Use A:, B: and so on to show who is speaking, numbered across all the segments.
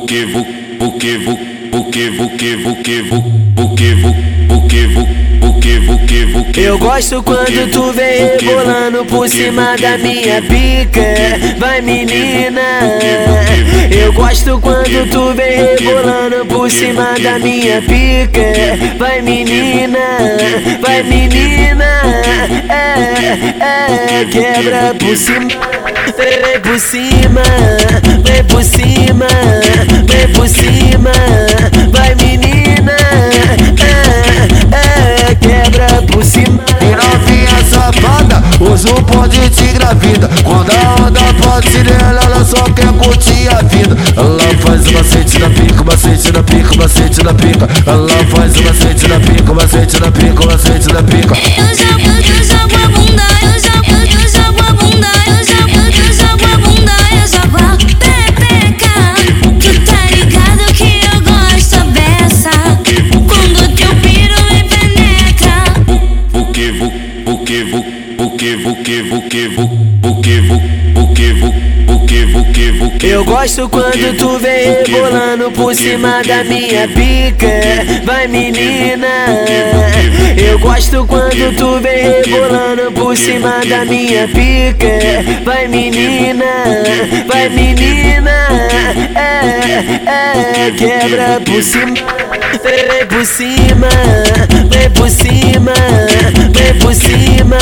A: buque vu, buque vu, buque buque buque vu, buque vu, buque vu, buque buque buque
B: Eu gosto quando tu vem rebolando por cima da minha pica Vai menina Eu gosto quando tu vem rebolando por cima da minha pica Vai menina, vai menina É, é, quebra por cima Vem por cima, vem por cima, por cima, vai menina, é, é, quebra por cima.
C: E novinha safada, usa o bonde de gravida. Quando a onda pode nela, ela só quer curtir a vida. Ela faz o macete na pica, macete na pica, macete na pica. Ela faz o macete na pica, macete na pica, macete na pica.
D: Eu gosto quando
B: tu vem rebolando por cima da minha pica Vai menina Eu gosto quando tu vem rebolando por cima da minha pica Vai menina, vai menina É, é, quebra por cima Vem por cima, vem por cima, vem por cima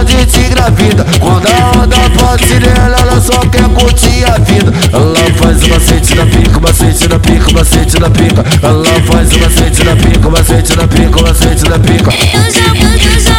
C: usa o bonde de gravida. Quando a onda nela, ela só quer curtir a vida. Ela faz o macete na pica, macete na pica, macete na pica. Ela faz o macete na pica, macete na pica, macete na pica.
D: Eu jogo, eu jogo